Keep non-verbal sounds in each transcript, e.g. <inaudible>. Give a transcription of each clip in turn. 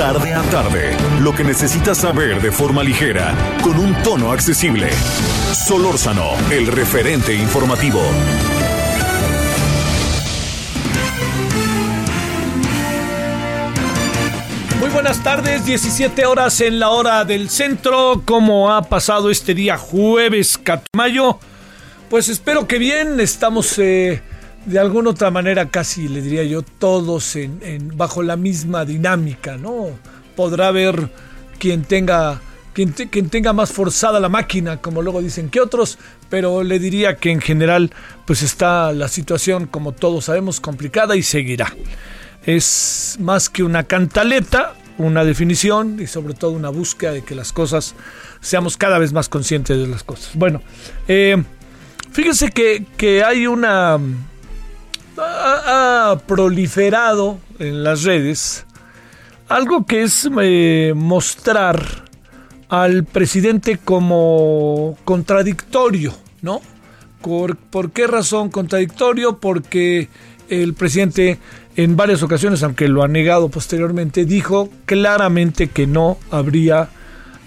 Tarde a tarde, lo que necesitas saber de forma ligera, con un tono accesible. Solórzano, el referente informativo. Muy buenas tardes, 17 horas en la hora del centro. ¿Cómo ha pasado este día jueves 4 de mayo? Pues espero que bien, estamos eh, de alguna otra manera casi, le diría yo, todos en, bajo la misma dinámica, ¿no? Podrá haber quien tenga, quien, te- quien tenga más forzada la máquina, como luego dicen que otros, pero le diría que en general pues está la situación, como todos sabemos, complicada y seguirá es más que una cantaleta, una definición y sobre todo una búsqueda de que las cosas seamos cada vez más conscientes de las cosas. Bueno, eh, fíjese que, que hay una... Ha, proliferado en las redes algo que es eh, mostrar al presidente como contradictorio, ¿no? ¿Por, por qué razón contradictorio? Porque el presidente en varias ocasiones, aunque lo ha negado posteriormente, dijo claramente que no habría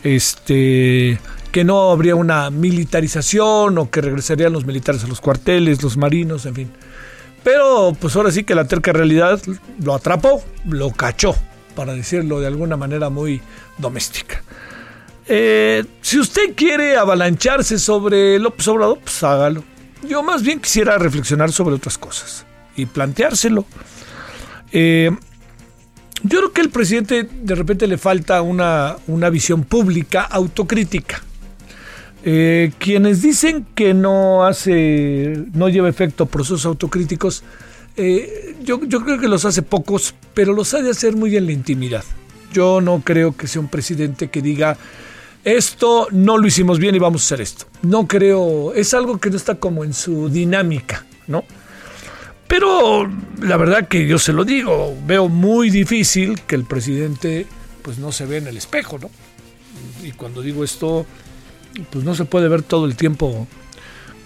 este que no habría una militarización o que regresarían los militares a los cuarteles, los marinos, en fin. Pero pues ahora sí que la terca realidad lo atrapó, lo cachó, para decirlo de alguna manera muy doméstica. Eh, si usted quiere avalancharse sobre López Obrador, pues hágalo. Yo más bien quisiera reflexionar sobre otras cosas y planteárselo. Eh, yo creo que al presidente de repente le falta una, una visión pública autocrítica. Eh, quienes dicen que no hace, no lleva efecto procesos autocríticos, eh, yo, creo que los hace pocos, pero los ha de hacer muy en la intimidad. Yo no creo que sea un presidente que diga esto no lo hicimos bien y vamos a hacer esto. No creo, es algo que no está como en su dinámica, ¿no? Pero la verdad que yo se lo digo, veo muy difícil que el presidente pues no se vea en el espejo, ¿no? Y cuando digo esto, pues no se puede ver todo el tiempo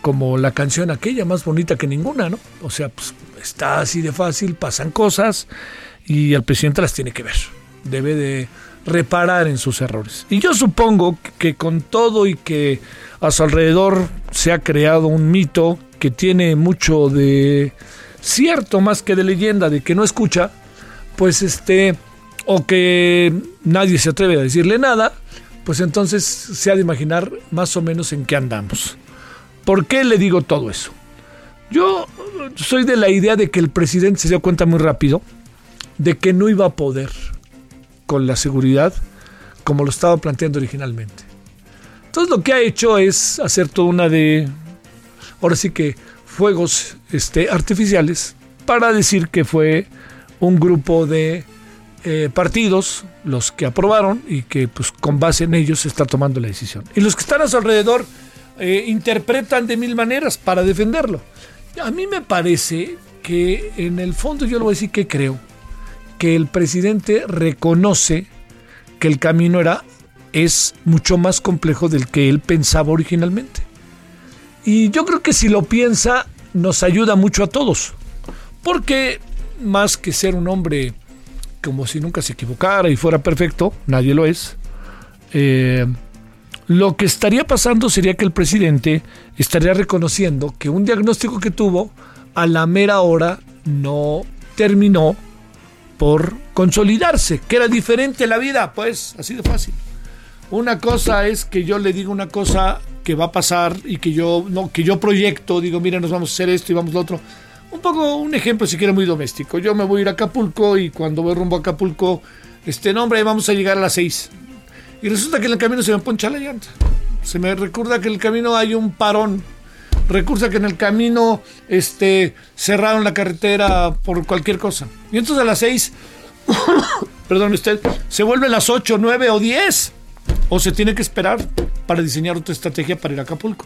como la canción aquella más bonita que ninguna, ¿no? O sea, pues está así de fácil, pasan cosas y el presidente las tiene que ver. Debe de reparar en sus errores. Y yo supongo que con todo y que a su alrededor se ha creado un mito que tiene mucho de cierto más que de leyenda, de que no escucha, pues este, o que nadie se atreve a decirle nada, pues entonces se ha de imaginar más o menos en qué andamos. ¿Por qué le digo todo eso? Yo soy de la idea de que el presidente se dio cuenta muy rápido de que no iba a poder con la seguridad como lo estaba planteando originalmente. Entonces lo que ha hecho es hacer toda una de, ahora sí que fuegos este, artificiales para decir que fue un grupo de eh, partidos los que aprobaron y que pues con base en ellos se está tomando la decisión. Y los que están a su alrededor eh, interpretan de mil maneras para defenderlo. A mí me parece que en el fondo yo le voy a decir que creo que el presidente reconoce que el camino era es mucho más complejo del que él pensaba originalmente. Y yo creo que si lo piensa nos ayuda mucho a todos, porque más que ser un hombre como si nunca se equivocara y fuera perfecto, nadie lo es. eh, lo que estaría pasando sería que el presidente estaría reconociendo que un diagnóstico que tuvo a la mera hora no terminó por consolidarse, que era diferente la vida, pues así de fácil. Una cosa es que yo le digo una cosa que va a pasar y que yo no que yo proyecto, digo, mira, nos vamos a hacer esto y vamos lo otro. Un poco un ejemplo si quiere muy doméstico. Yo me voy a ir a Acapulco y cuando voy rumbo a Acapulco, este nombre, vamos a llegar a las seis. Y resulta que en el camino se me poncha la llanta. Se me recuerda que en el camino hay un parón recursa que en el camino este, cerraron la carretera por cualquier cosa. Y entonces a las 6, <coughs> perdón usted, se vuelven las 8, 9 o 10. O se tiene que esperar para diseñar otra estrategia para ir a Acapulco.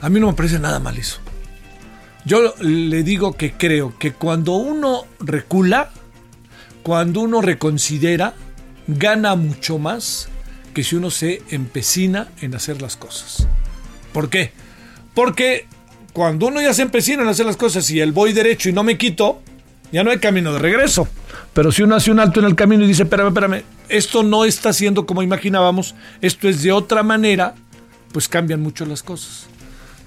A mí no me parece nada mal eso. Yo le digo que creo que cuando uno recula, cuando uno reconsidera, gana mucho más que si uno se empecina en hacer las cosas. ¿Por qué? Porque cuando uno ya se empecina en hacer las cosas y el voy derecho y no me quito, ya no hay camino de regreso. Pero si uno hace un alto en el camino y dice, espérame, espérame, esto no está siendo como imaginábamos, esto es de otra manera, pues cambian mucho las cosas.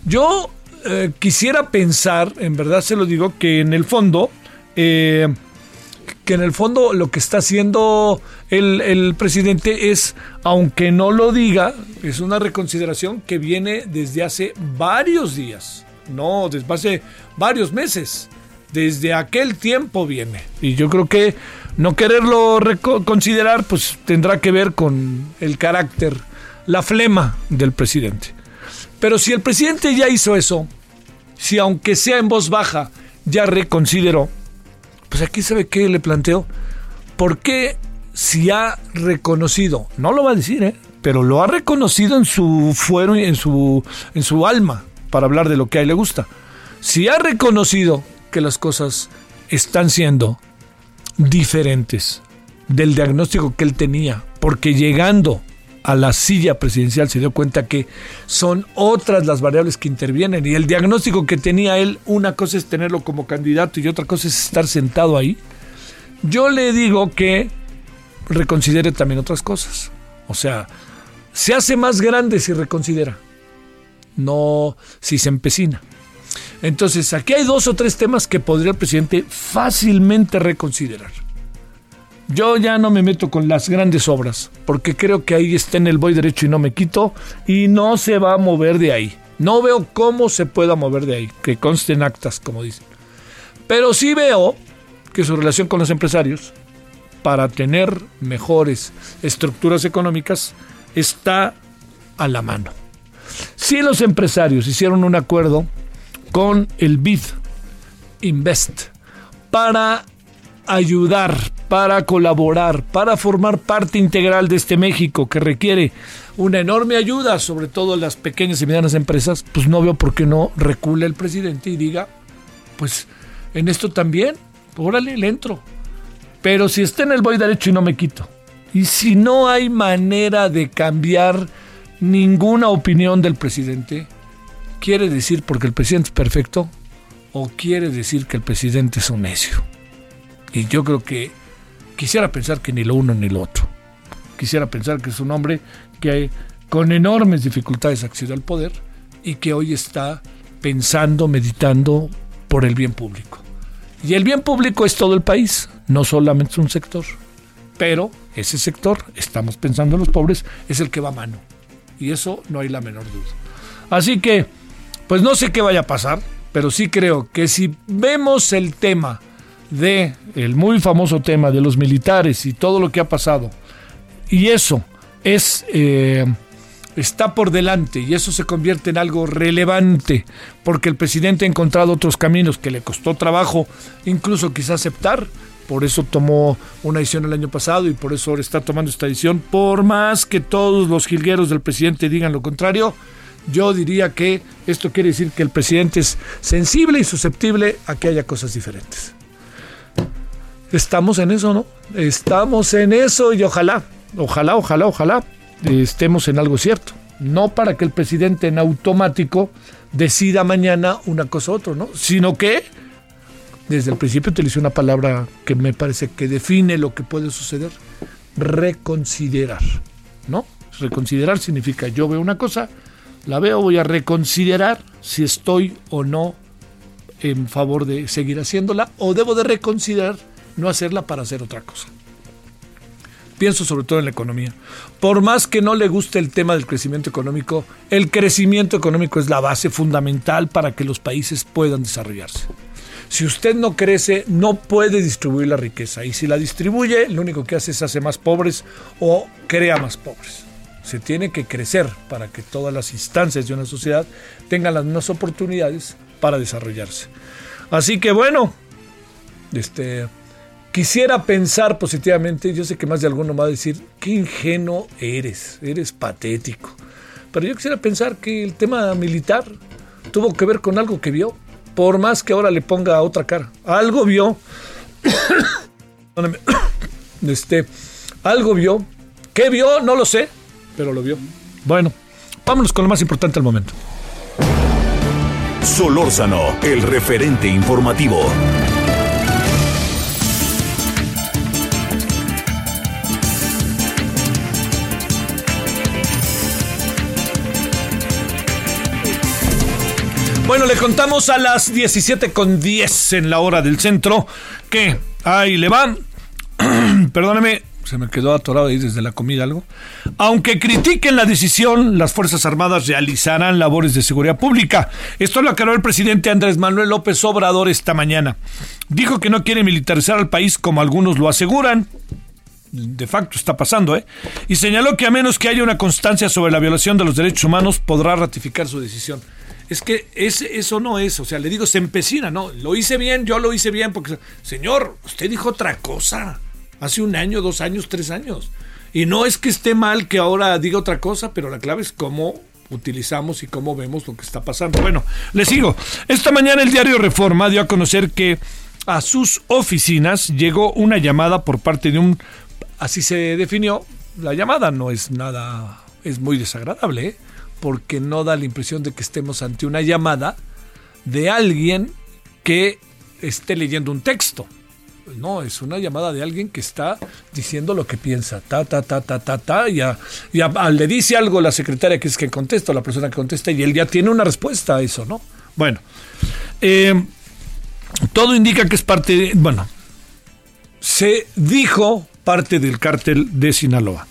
Yo eh, quisiera pensar, en verdad se lo digo, que en el fondo, eh, que en el fondo lo que está haciendo el, el, presidente es, aunque no lo diga, es una reconsideración que viene desde hace varios días, no, desde hace varios meses. Desde aquel tiempo viene. Y yo creo que no quererlo considerar, pues tendrá que ver con el carácter, la flema del presidente. Pero si el presidente ya hizo eso, si aunque sea en voz baja, ya reconsideró, pues aquí sabe qué le planteo. ¿Por qué si ha reconocido, no lo va a decir, ¿eh? pero lo ha reconocido en su fuero y en su, en su alma, para hablar de lo que a él le gusta. Si ha reconocido que las cosas están siendo diferentes del diagnóstico que él tenía, porque llegando a la silla presidencial se dio cuenta que son otras las variables que intervienen y el diagnóstico que tenía él, una cosa es tenerlo como candidato y otra cosa es estar sentado ahí. Yo le digo que reconsidere también otras cosas. O sea, se hace más grande si reconsidera, no si se empecina. Entonces, aquí hay dos o tres temas que podría el presidente fácilmente reconsiderar. Yo ya no me meto con las grandes obras, porque creo que ahí está en el voy derecho y no me quito, y no se va a mover de ahí. No veo cómo se pueda mover de ahí, que consten actas, como dicen. Pero sí veo que su relación con los empresarios, para tener mejores estructuras económicas, está a la mano. Si los empresarios hicieron un acuerdo con el BID Invest para ayudar, para colaborar, para formar parte integral de este México que requiere una enorme ayuda, sobre todo las pequeñas y medianas empresas, pues no veo por qué no recule el presidente y diga, pues en esto también, órale, le entro. Pero si está en el voy derecho y no me quito, y si no hay manera de cambiar ninguna opinión del presidente, quiere decir porque el presidente es perfecto o quiere decir que el presidente es un necio. Y yo creo que quisiera pensar que ni lo uno ni lo otro. Quisiera pensar que es un hombre que con enormes dificultades accedió al poder y que hoy está pensando, meditando por el bien público. Y el bien público es todo el país, no solamente un sector. Pero ese sector, estamos pensando en los pobres, es el que va a mano. Y eso no hay la menor duda. Así que pues no sé qué vaya a pasar, pero sí creo que si vemos el tema de el muy famoso tema de los militares y todo lo que ha pasado. Y eso es eh, está por delante y eso se convierte en algo relevante porque el presidente ha encontrado otros caminos que le costó trabajo incluso quizá aceptar. Por eso tomó una decisión el año pasado y por eso ahora está tomando esta decisión. Por más que todos los jilgueros del presidente digan lo contrario yo diría que esto quiere decir que el presidente es sensible y susceptible a que haya cosas diferentes. Estamos en eso, ¿no? Estamos en eso y ojalá, ojalá, ojalá, ojalá estemos en algo cierto. No para que el presidente en automático decida mañana una cosa u otra, ¿no? Sino que desde el principio utilicé una palabra que me parece que define lo que puede suceder. Reconsiderar, ¿no? Reconsiderar significa yo veo una cosa, la veo, voy a reconsiderar si estoy o no en favor de seguir haciéndola o debo de reconsiderar no hacerla para hacer otra cosa. Pienso sobre todo en la economía. Por más que no le guste el tema del crecimiento económico, el crecimiento económico es la base fundamental para que los países puedan desarrollarse. Si usted no crece, no puede distribuir la riqueza. Y si la distribuye, lo único que hace es hacer más pobres o crea más pobres. Se tiene que crecer para que todas las instancias de una sociedad tengan las mismas oportunidades para desarrollarse. Así que bueno, este, quisiera pensar positivamente, yo sé que más de alguno va a decir, qué ingenuo eres, eres patético. Pero yo quisiera pensar que el tema militar tuvo que ver con algo que vio, por más que ahora le ponga otra cara. Algo vio, <coughs> <coughs> este, algo vio, ¿qué vio? No lo sé, pero lo vio. Bueno, vámonos con lo más importante al momento. Solórzano, el referente informativo. Bueno, le contamos a las 17 con 10 en la hora del centro que ahí le van. <clears throat> Perdóneme, se me quedó atorado ahí desde la comida algo. Aunque critiquen la decisión, las Fuerzas Armadas realizarán labores de seguridad pública. Esto lo aclaró el presidente Andrés Manuel López Obrador esta mañana. Dijo que no quiere militarizar al país como algunos lo aseguran. De facto está pasando, ¿eh? Y señaló que a menos que haya una constancia sobre la violación de los derechos humanos, podrá ratificar su decisión. Es que es, eso no es, o sea, le digo, se empecina, ¿no? Lo hice bien, yo lo hice bien, porque, señor, usted dijo otra cosa hace un año, dos años, tres años. Y no es que esté mal que ahora diga otra cosa, pero la clave es cómo utilizamos y cómo vemos lo que está pasando. Bueno, le sigo. Esta mañana el diario Reforma dio a conocer que a sus oficinas llegó una llamada por parte de un, así se definió, la llamada no es nada, es muy desagradable, ¿eh? Porque no da la impresión de que estemos ante una llamada de alguien que esté leyendo un texto. No, es una llamada de alguien que está diciendo lo que piensa, ta, ta, ta, ta, ta, ta, y, le dice algo la secretaria que es que contesta, la persona que contesta, y él ya tiene una respuesta a eso, ¿no? Bueno, eh, todo indica que es parte, bueno, se dijo parte del cártel de Sinaloa.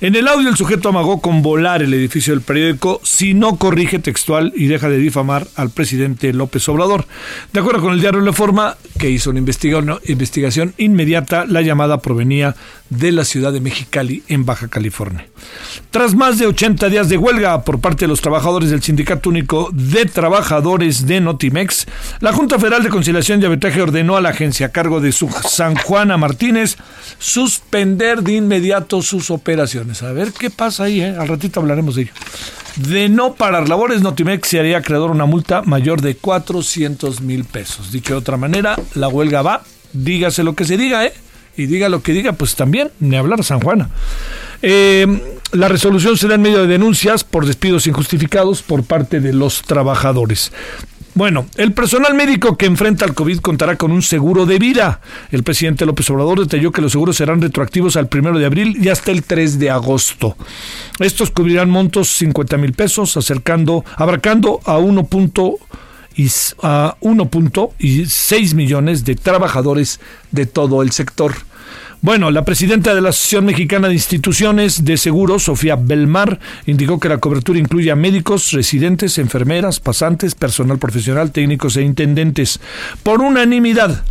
En el audio el sujeto amagó con volar el edificio del periódico si no corrige textual y deja de difamar al presidente López Obrador. De acuerdo con el diario Reforma, que hizo una investigación inmediata, la llamada provenía de la ciudad de Mexicali, en Baja California. Tras más de 80 días de huelga por parte de los trabajadores del Sindicato Único de Trabajadores de Notimex, la Junta Federal de Conciliación y Arbitraje ordenó a la agencia a cargo de su San Juana Martínez suspender de inmediato sus operaciones. A ver qué pasa ahí, ¿eh? al ratito hablaremos de ello. De no parar labores, Notimex se haría acreedor una multa mayor de 400 mil pesos. Dicho de otra manera, la huelga va, dígase lo que se diga, ¿eh? Y diga lo que diga, pues también, ni hablar San Juana. Eh, la resolución será en medio de denuncias por despidos injustificados por parte de los trabajadores. Bueno, el personal médico que enfrenta al COVID contará con un seguro de vida. El presidente López Obrador detalló que los seguros serán retroactivos al primero de abril y hasta el 3 de agosto. Estos cubrirán montos 50 mil pesos, acercando, abarcando a 1 y a 1.6 millones de trabajadores de todo el sector. Bueno, la presidenta de la Asociación Mexicana de Instituciones de Seguros, Sofía Belmar, indicó que la cobertura incluye a médicos, residentes, enfermeras, pasantes, personal profesional, técnicos e intendentes. Por unanimidad,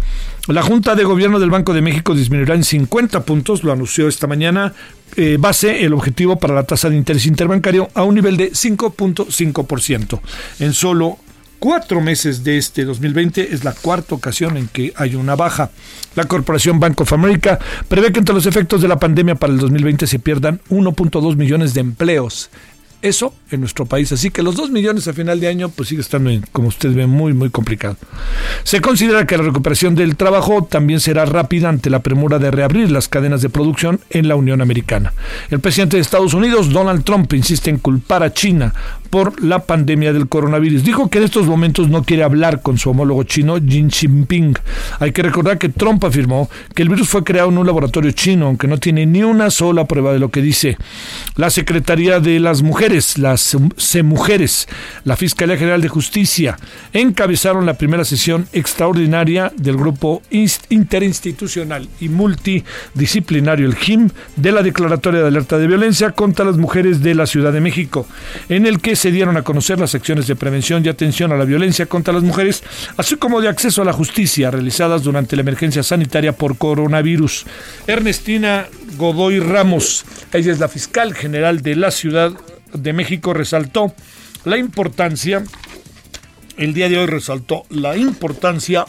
la Junta de Gobierno del Banco de México disminuirá en 50 puntos, lo anunció esta mañana, eh, base el objetivo para la tasa de interés interbancario a un nivel de 5.5%. En solo cuatro meses de este 2020 es la cuarta ocasión en que hay una baja. La Corporación Bank of America prevé que entre los efectos de la pandemia para el 2020 se pierdan 1.2 millones de empleos eso en nuestro país. Así que los dos millones a final de año, pues sigue estando, como usted ve, muy, muy complicado. Se considera que la recuperación del trabajo también será rápida ante la premura de reabrir las cadenas de producción en la Unión Americana. El presidente de Estados Unidos, Donald Trump, insiste en culpar a China por la pandemia del coronavirus. Dijo que en estos momentos no quiere hablar con su homólogo chino, Xi Jinping. Hay que recordar que Trump afirmó que el virus fue creado en un laboratorio chino, aunque no tiene ni una sola prueba de lo que dice. La Secretaría de las Mujeres las mujeres, la Fiscalía General de Justicia, encabezaron la primera sesión extraordinaria del grupo interinstitucional y multidisciplinario, el GIM, de la Declaratoria de Alerta de Violencia contra las Mujeres de la Ciudad de México, en el que se dieron a conocer las acciones de prevención y atención a la violencia contra las mujeres, así como de acceso a la justicia realizadas durante la emergencia sanitaria por coronavirus. Ernestina Godoy Ramos, ella es la fiscal general de la Ciudad de México, resaltó la importancia, el día de hoy resaltó la importancia,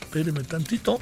espéreme tantito,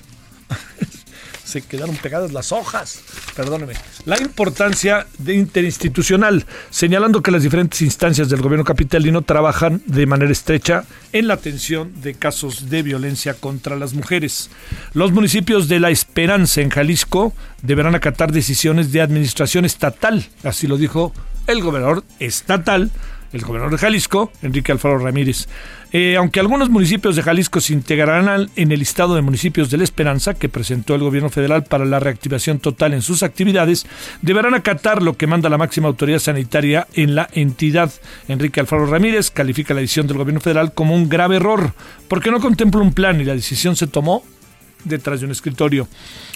<laughs> se quedaron pegadas las hojas, perdóneme, la importancia de interinstitucional, señalando que las diferentes instancias del gobierno capitalino trabajan de manera estrecha en la atención de casos de violencia contra las mujeres. Los municipios de La Esperanza en Jalisco deberán acatar decisiones de administración estatal, así lo dijo el gobernador estatal el gobernador de Jalisco, Enrique Alfaro Ramírez. Eh, aunque algunos municipios de Jalisco se integrarán en el listado de municipios de la Esperanza que presentó el gobierno federal para la reactivación total en sus actividades, deberán acatar lo que manda la máxima autoridad sanitaria en la entidad. Enrique Alfaro Ramírez califica la decisión del gobierno federal como un grave error, porque no contempla un plan y la decisión se tomó detrás de un escritorio.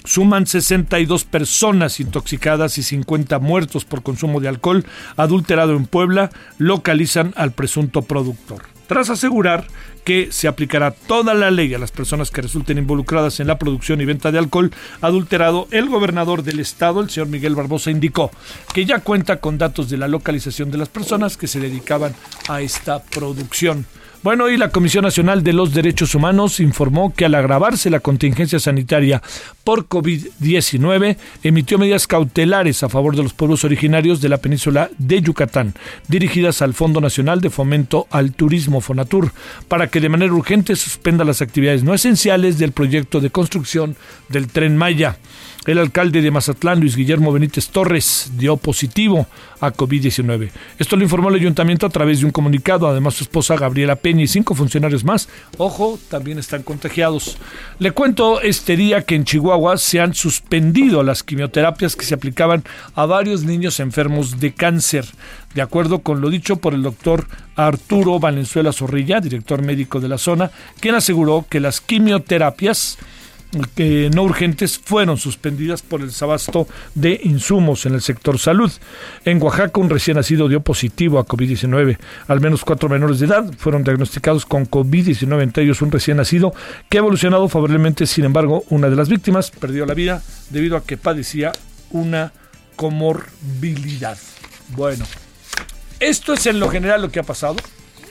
Suman 62 personas intoxicadas y 50 muertos por consumo de alcohol adulterado en Puebla. Localizan al presunto productor. Tras asegurar que se aplicará toda la ley a las personas que resulten involucradas en la producción y venta de alcohol adulterado, el gobernador del estado, el señor Miguel Barbosa, indicó que ya cuenta con datos de la localización de las personas que se dedicaban a esta producción. Bueno, y la Comisión Nacional de los Derechos Humanos informó que al agravarse la contingencia sanitaria por COVID-19, emitió medidas cautelares a favor de los pueblos originarios de la península de Yucatán, dirigidas al Fondo Nacional de Fomento al Turismo Fonatur, para que de manera urgente suspenda las actividades no esenciales del proyecto de construcción del tren Maya. El alcalde de Mazatlán, Luis Guillermo Benítez Torres, dio positivo a COVID-19. Esto lo informó el ayuntamiento a través de un comunicado. Además, su esposa Gabriela Peña y cinco funcionarios más, ojo, también están contagiados. Le cuento este día que en Chihuahua se han suspendido las quimioterapias que se aplicaban a varios niños enfermos de cáncer. De acuerdo con lo dicho por el doctor Arturo Valenzuela Zorrilla, director médico de la zona, quien aseguró que las quimioterapias que no urgentes fueron suspendidas por el desabasto de insumos en el sector salud. En Oaxaca, un recién nacido dio positivo a COVID-19. Al menos cuatro menores de edad fueron diagnosticados con COVID-19, entre ellos un recién nacido que ha evolucionado favorablemente. Sin embargo, una de las víctimas perdió la vida debido a que padecía una comorbilidad. Bueno, esto es en lo general lo que ha pasado.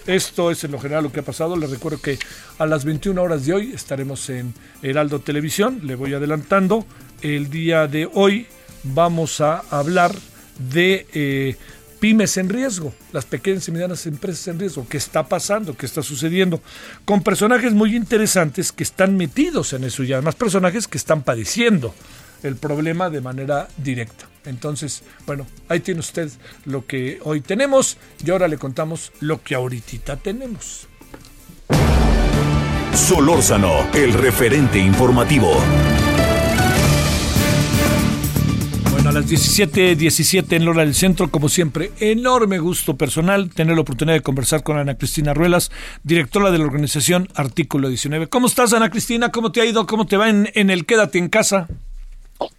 Esto es en lo general lo que ha pasado. Les recuerdo que a las 21 horas de hoy estaremos en Heraldo Televisión. Le voy adelantando. El día de hoy vamos a hablar de eh, pymes en riesgo, las pequeñas y medianas empresas en riesgo, qué está pasando, qué está sucediendo, con personajes muy interesantes que están metidos en eso y además personajes que están padeciendo el problema de manera directa. Entonces, bueno, ahí tiene usted lo que hoy tenemos y ahora le contamos lo que ahorita tenemos. Solórzano, el referente informativo. Bueno, a las 17:17 17 en Lora del Centro, como siempre, enorme gusto personal tener la oportunidad de conversar con Ana Cristina Ruelas, directora de la organización Artículo 19. ¿Cómo estás, Ana Cristina? ¿Cómo te ha ido? ¿Cómo te va en, en el Quédate en casa?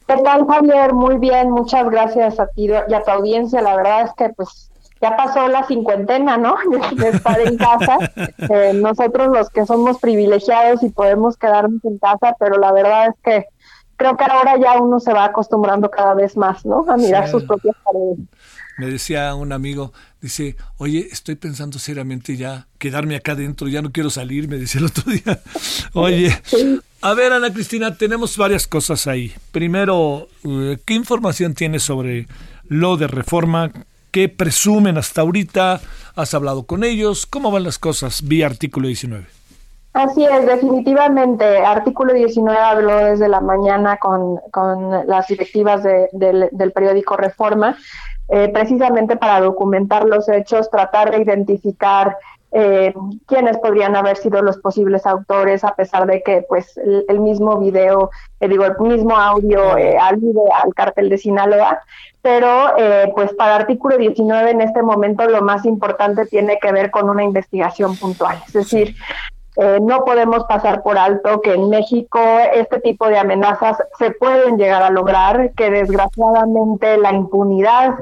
¿Qué tal, Javier? Muy bien, muchas gracias a ti y a tu audiencia. La verdad es que pues ya pasó la cincuentena, ¿no? <laughs> De estar en casa. <laughs> Eh, nosotros los que somos privilegiados y podemos quedarnos en casa, pero la verdad es que creo que ahora ya uno se va acostumbrando cada vez más, ¿no? A mirar sus propias paredes. Me decía un amigo, dice, oye, estoy pensando seriamente ya quedarme acá adentro, ya no quiero salir, me decía el otro día. <laughs> Oye, a ver, Ana Cristina, tenemos varias cosas ahí. Primero, eh, ¿qué información tienes sobre lo de reforma? ¿Qué presumen hasta ahorita? ¿Has hablado con ellos? ¿Cómo van las cosas vía artículo 19? Así es, definitivamente. Artículo 19 habló desde la mañana con, con las directivas del, del periódico Reforma eh, precisamente para documentar los hechos, tratar de identificar eh, quiénes podrían haber sido los posibles autores, a pesar de que pues el, mismo video, eh, digo, el mismo audio eh, alude al cártel de Sinaloa, pero eh, pues para artículo 19 en este momento lo más importante tiene que ver con una investigación puntual, es decir, eh, no podemos pasar por alto que en México este tipo de amenazas se pueden llegar a lograr, que desgraciadamente la impunidad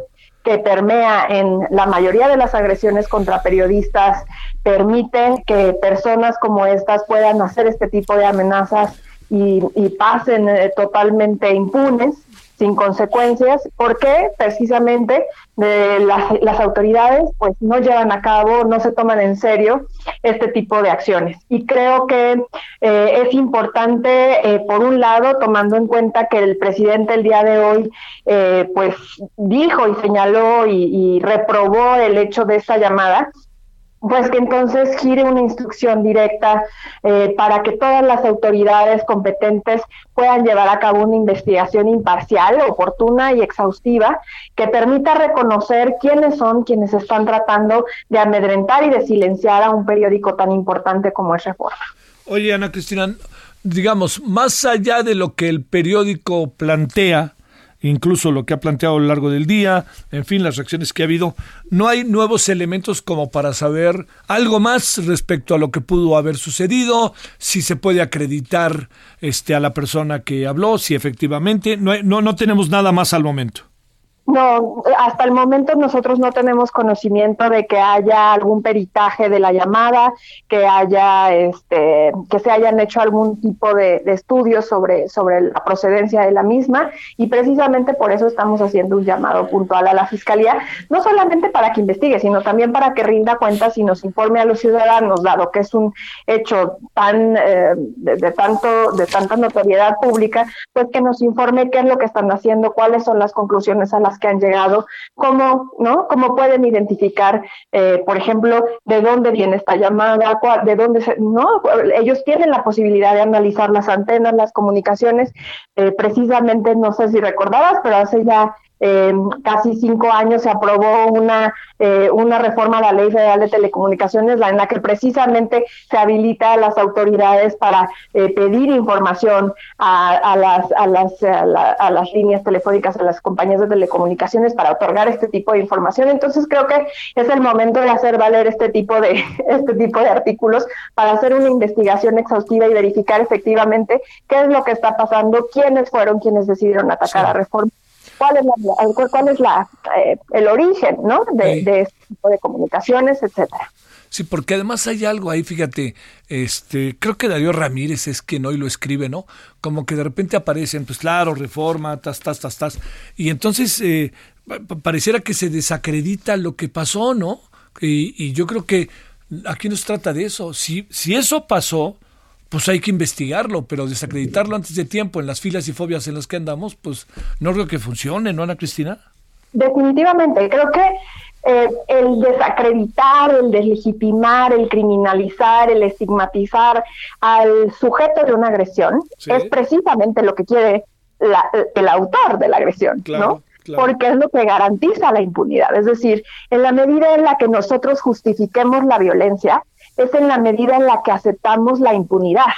que permea en la mayoría de las agresiones contra periodistas permite que personas como estas puedan hacer este tipo de amenazas y, pasen eh, totalmente impunes sin consecuencias, porque precisamente de las, autoridades pues no llevan a cabo, no se toman en serio este tipo de acciones. Y creo que eh, es importante, eh, por un lado, tomando en cuenta que el presidente el día de hoy eh, pues dijo y señaló y reprobó el hecho de esta llamada, pues que entonces gire una instrucción directa eh, para que todas las autoridades competentes puedan llevar a cabo una investigación imparcial, oportuna y exhaustiva que permita reconocer quiénes son quienes están tratando de amedrentar y de silenciar a un periódico tan importante como es Reforma. Oye, Ana Cristina, digamos, más allá de lo que el periódico plantea, incluso lo que ha planteado a lo largo del día, en fin, las reacciones que ha habido. No hay nuevos elementos como para saber algo más respecto a lo que pudo haber sucedido, si se puede acreditar este, a la persona que habló, si efectivamente. No, no, no tenemos nada más al momento. No, hasta el momento nosotros no tenemos conocimiento de que haya algún peritaje de la llamada, que haya, este, que se hayan hecho algún tipo de, estudios sobre, sobre la procedencia de la misma. Y precisamente por eso estamos haciendo un llamado puntual a la fiscalía, no solamente para que investigue, sino también para que rinda cuentas y nos informe a los ciudadanos, dado que es un hecho tan eh, de, tanto de tanta notoriedad pública, pues que nos informe qué es lo que están haciendo, cuáles son las conclusiones a las que han llegado, cómo, ¿no? Cómo pueden identificar, eh, por ejemplo, de dónde viene esta llamada, de dónde se, ¿no? Ellos tienen la posibilidad de analizar las antenas, las comunicaciones. Eh, precisamente, no sé si recordabas, pero hace ya eh, casi cinco años se aprobó una, eh, una reforma a la Ley Federal de Telecomunicaciones en la que precisamente se habilita a las autoridades para eh, pedir información a, las, a, las, a, las líneas telefónicas, a las compañías de telecomunicaciones para otorgar este tipo de información. Entonces creo que es el momento de hacer valer este tipo de, <laughs> este tipo de artículos para hacer una investigación exhaustiva y verificar efectivamente qué es lo que está pasando, quiénes fueron quienes decidieron atacar a reforma cuál es, la, cuál es la, eh, el origen ¿no? de, este tipo de comunicaciones, etcétera. Sí, porque además hay algo ahí, fíjate, este, creo que Darío Ramírez es quien hoy lo escribe, ¿no? Como que de repente aparecen, pues claro, reforma, tas, tas, tas, tas, y entonces eh, pareciera que se desacredita lo que pasó, ¿no? Y, y yo creo que aquí no se trata de eso. Si, si eso pasó, pues hay que investigarlo, pero desacreditarlo antes de tiempo en las filas y fobias en las que andamos, pues no creo que funcione, ¿no, Ana Cristina? Definitivamente, creo que eh, el desacreditar, el deslegitimar, el criminalizar, el estigmatizar al sujeto de una agresión es precisamente lo que quiere el autor de la agresión, ¿no? Porque es lo que garantiza la impunidad. Es decir, en la medida en la que nosotros justifiquemos la violencia, es en la medida en la que aceptamos la impunidad.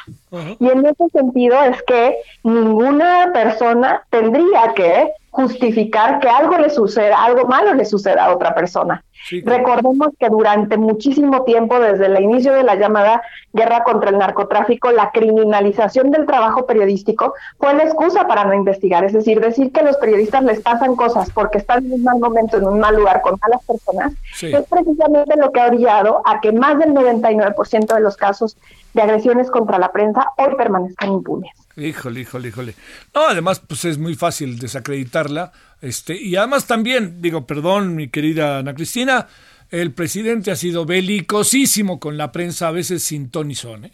Y en ese sentido es que ninguna persona tendría que justificar que algo le suceda, algo malo le suceda a otra persona. Recordemos que durante muchísimo tiempo, desde el inicio de la llamada guerra contra el narcotráfico, la criminalización del trabajo periodístico fue la excusa para no investigar. Es decir, decir que los periodistas les pasan cosas porque están en un mal momento, en un mal lugar con malas personas, es precisamente lo que ha orillado a que más del 99% de los casos de agresiones contra la prensa hoy permanezcan impunes. Híjole, híjole, híjole. No, además, pues es muy fácil desacreditarla. Este, y además también, digo, perdón, mi querida Ana Cristina, el presidente ha sido belicosísimo con la prensa, a veces sin ton y ¿eh?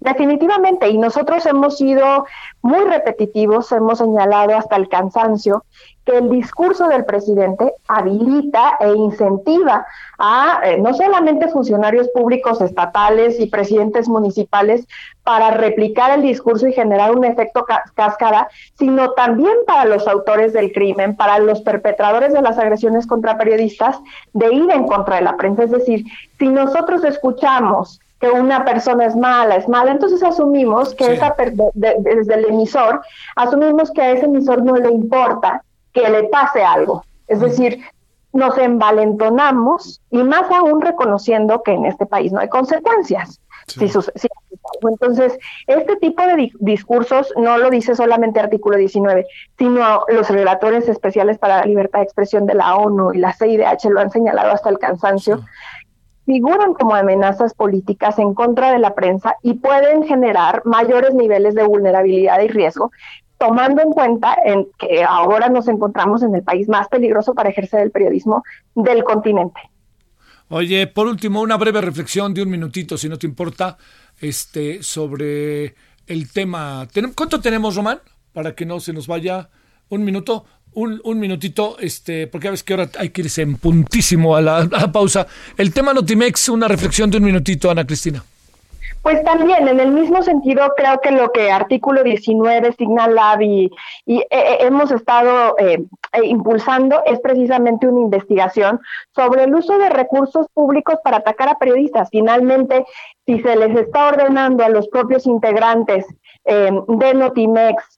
Definitivamente, y nosotros hemos sido muy repetitivos, hemos señalado hasta el cansancio que el discurso del presidente habilita e incentiva a eh, no solamente funcionarios públicos estatales y presidentes municipales para replicar el discurso y generar un efecto cascada, sino también para los autores del crimen, para los perpetradores de las agresiones contra periodistas, de ir en contra de la prensa. Es decir, si nosotros escuchamos que una persona es mala, es mala, entonces asumimos que esa desde el emisor, asumimos que a ese emisor no le importa que le pase algo. Es decir, nos envalentonamos y más aún reconociendo que en este país no hay consecuencias. entonces, este tipo de discursos no lo dice solamente artículo 19, sino los relatores especiales para la libertad de expresión de la ONU y la CIDH lo han señalado hasta el cansancio. Figuran como amenazas políticas en contra de la prensa y pueden generar mayores niveles de vulnerabilidad y riesgo tomando en cuenta en que ahora nos encontramos en el país más peligroso para ejercer el periodismo del continente. Oye, por último, una breve reflexión de un minutito, si no te importa, este, sobre el tema. ¿Cuánto tenemos, Román? Para que no se nos vaya un minuto. Un, un minutito, este, porque a veces que ahora hay que irse en puntísimo a la, pausa. El tema Notimex, una reflexión de un minutito, Ana Cristina. Pues también, en el mismo sentido, creo que lo que artículo 19, Signal Lab y, eh, eh, hemos estado eh, impulsando es precisamente una investigación sobre el uso de recursos públicos para atacar a periodistas. Finalmente, si se les está ordenando a los propios integrantes de Notimex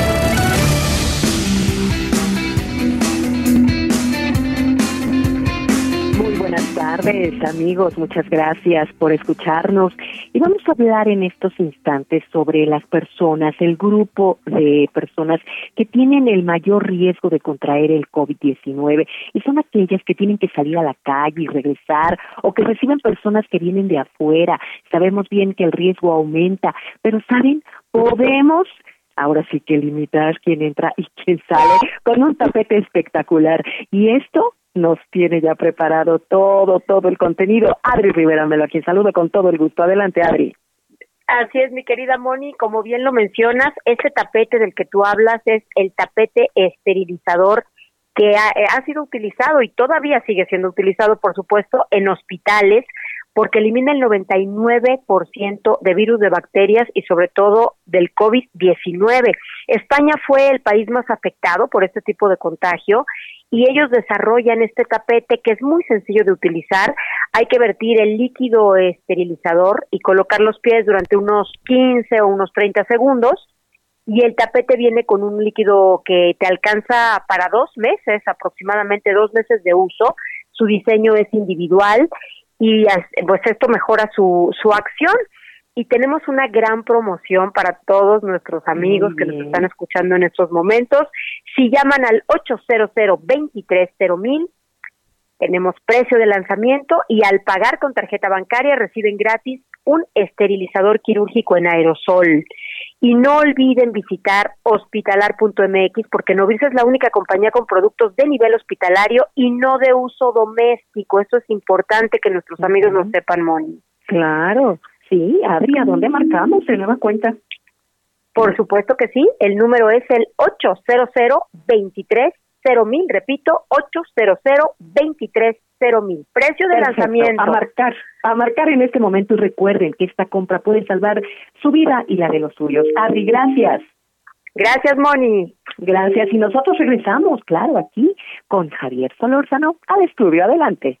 Tardes amigos, muchas gracias por escucharnos y vamos a hablar en estos instantes sobre las personas, el grupo de personas que tienen el mayor riesgo de contraer el COVID-19 y son aquellas que tienen que salir a la calle y regresar o que reciben personas que vienen de afuera. Sabemos bien que el riesgo aumenta, pero ¿saben? Podemos ahora sí que limitar quién entra y quién sale con un tapete espectacular. Y esto nos tiene ya preparado todo, todo el contenido. Adri Rivera me lo aquí saludo con todo el gusto. Adelante, Adri. Así es, mi querida Moni, como bien lo mencionas, ese tapete del que tú hablas es el tapete esterilizador que ha, eh, sido utilizado y todavía sigue siendo utilizado, por supuesto, en hospitales porque elimina el 99% de virus de bacterias y sobre todo del COVID-19. España fue el país más afectado por este tipo de contagio y ellos desarrollan este tapete que es muy sencillo de utilizar. Hay que vertir el líquido esterilizador y colocar los pies durante unos 15 o unos 30 segundos y el tapete viene con un líquido que te alcanza para dos meses, aproximadamente dos meses de uso. Su diseño es individual y pues esto mejora su, su acción y tenemos una gran promoción para todos nuestros amigos que nos están escuchando en estos momentos. Si llaman al 800 mil tenemos precio de lanzamiento y al pagar con tarjeta bancaria reciben gratis un esterilizador quirúrgico en aerosol. Y no olviden visitar hospitalar.mx porque Novis es la única compañía con productos de nivel hospitalario y no de uso doméstico. Eso es importante que nuestros amigos lo sepan, Moni. Claro, sí. Adri, ¿a dónde marcamos? ¿Se nueva cuenta? Por supuesto que sí. El número es el 800 23 mil, repito, 800 23 mil. Precio de lanzamiento. A marcar, a marcar en este momento y recuerden que esta compra puede salvar su vida y la de los suyos. Adri, gracias. Gracias, Moni. Gracias. Y nosotros regresamos, claro, aquí con Javier Solórzano al estudio. Adelante.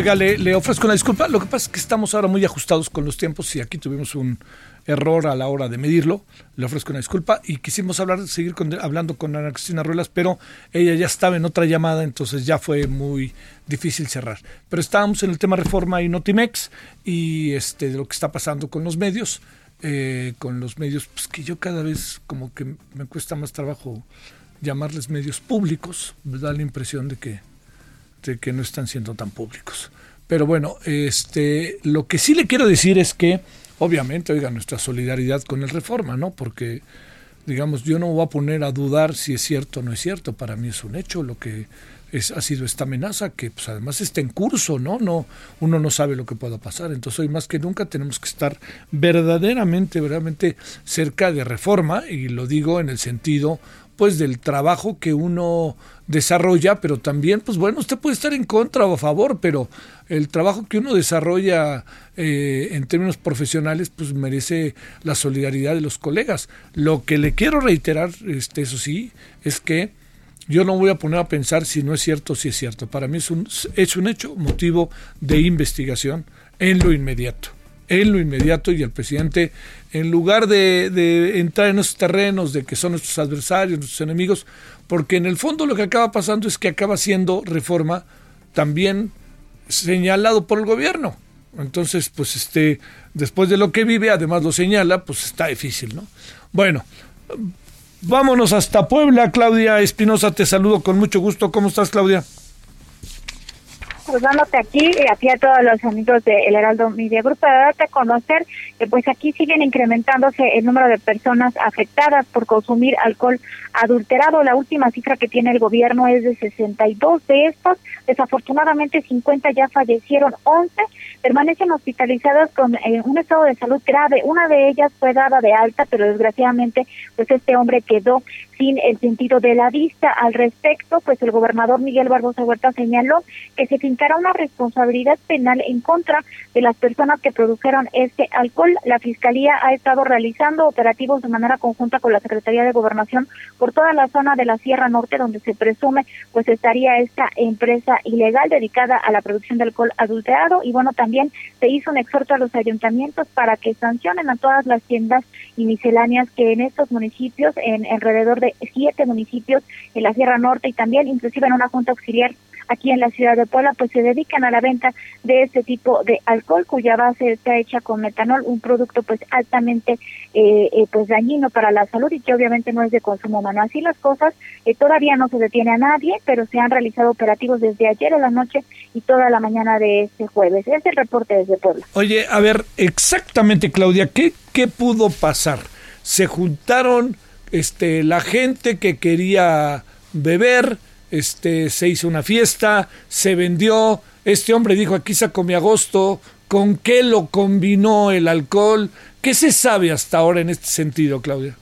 Oiga, le, ofrezco una disculpa. Lo que pasa es que estamos ahora muy ajustados con los tiempos y aquí tuvimos un error a la hora de medirlo. Le ofrezco una disculpa y quisimos hablar, seguir hablando con Ana Cristina Ruelas, pero ella ya estaba en otra llamada, entonces ya fue muy difícil cerrar. Pero estábamos en el tema reforma y Notimex y este, de lo que está pasando con los medios. Eh, con los medios, pues que yo cada vez como que me cuesta más trabajo llamarles medios públicos, me da la impresión de que que no están siendo tan públicos. Pero bueno, este, lo que sí le quiero decir es que, obviamente, oiga, nuestra solidaridad con el Reforma, ¿no? Porque, digamos, yo no voy a poner a dudar si es cierto o no es cierto. Para mí es un hecho lo que es, ha sido esta amenaza, que pues, además está en curso, ¿no? no Uno no sabe lo que pueda pasar. Entonces, hoy más que nunca tenemos que estar verdaderamente, verdaderamente cerca de Reforma, y lo digo en el sentido pues del trabajo que uno desarrolla, pero también, pues bueno, usted puede estar en contra o a favor, pero el trabajo que uno desarrolla eh, en términos profesionales, pues merece la solidaridad de los colegas. Lo que le quiero reiterar, este, eso sí, es que yo no voy a poner a pensar si no es cierto o si es cierto. Para mí es un, es un hecho motivo de investigación en lo inmediato en lo inmediato y el presidente, en lugar de, entrar en esos terrenos de que son nuestros adversarios, nuestros enemigos, porque en el fondo lo que acaba pasando es que acaba siendo reforma también señalado por el gobierno. Entonces, pues este, después de lo que vive, además lo señala, pues está difícil, ¿no? Bueno, vámonos hasta Puebla, Claudia Espinosa, te saludo con mucho gusto. ¿Cómo estás, Claudia? Pues dándote aquí y aquí a todos los amigos de Heraldo Media Group para darte a conocer que pues aquí siguen incrementándose el número de personas afectadas por consumir alcohol adulterado. La última cifra que tiene el gobierno es de 62 de estos. Desafortunadamente 50 ya fallecieron, 11 permanecen hospitalizadas con eh, un estado de salud grave. Una de ellas fue dada de alta, pero desgraciadamente pues este hombre quedó sin el sentido de la vista. Al respecto, pues el gobernador Miguel Barbosa Huerta señaló que se fincará una responsabilidad penal en contra de las personas que produjeron este alcohol. La Fiscalía ha estado realizando operativos de manera conjunta con la Secretaría de Gobernación por toda la zona de la Sierra Norte donde se presume pues estaría esta empresa ilegal dedicada a la producción de alcohol adulterado. Y bueno, también se hizo un exhorto a los ayuntamientos para que sancionen a todas las tiendas y misceláneas que en estos municipios, en alrededor de siete municipios en la Sierra Norte y también inclusive en una junta auxiliar aquí en la ciudad de Puebla, pues se dedican a la venta de este tipo de alcohol cuya base está hecha con metanol, un producto pues altamente eh, eh, pues dañino para la salud y que obviamente no es de consumo humano. Así las cosas, eh, todavía no se detiene a nadie, pero se han realizado operativos desde ayer en la noche y toda la mañana de este jueves. Es el reporte desde Puebla. Oye, a ver, exactamente Claudia, ¿qué, qué pudo pasar? Se juntaron este, la gente que quería beber, este, se hizo una fiesta, se vendió, este hombre dijo aquí saco mi agosto, ¿con qué lo combinó el alcohol? ¿Qué se sabe hasta ahora en este sentido, Claudia?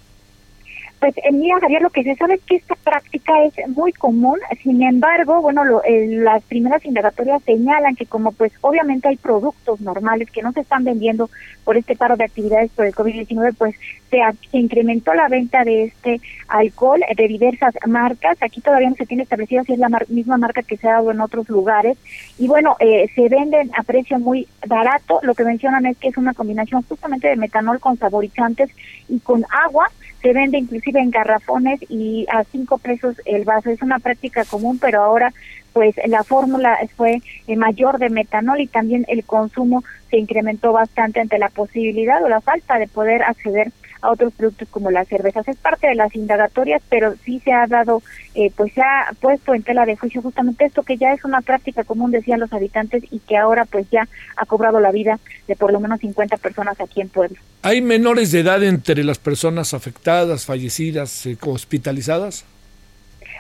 Pues eh, mira, Javier, lo que se sabe es que esta práctica es muy común, sin embargo, bueno, lo, las primeras indagatorias señalan que como pues obviamente hay productos normales que no se están vendiendo por este paro de actividades por el COVID-19, pues se, incrementó la venta de este alcohol de diversas marcas. Aquí todavía no se tiene establecido si es la misma marca que se ha dado en otros lugares. Y bueno, eh, se venden a precio muy barato. Lo que mencionan es que es una combinación justamente de metanol con saborizantes y con agua se vende inclusive en garrafones y a cinco pesos el vaso. Es una práctica común, pero ahora pues la fórmula fue eh, mayor de metanol y también el consumo se incrementó bastante ante la posibilidad o la falta de poder acceder otros productos como las cervezas. Es parte de las indagatorias, pero sí se ha dado, eh, pues se ha puesto en tela de juicio justamente esto que ya es una práctica común, decían los habitantes, y que ahora pues ya ha cobrado la vida de por lo menos 50 personas aquí en Puebla. ¿Hay menores de edad entre las personas afectadas, fallecidas, eh, hospitalizadas?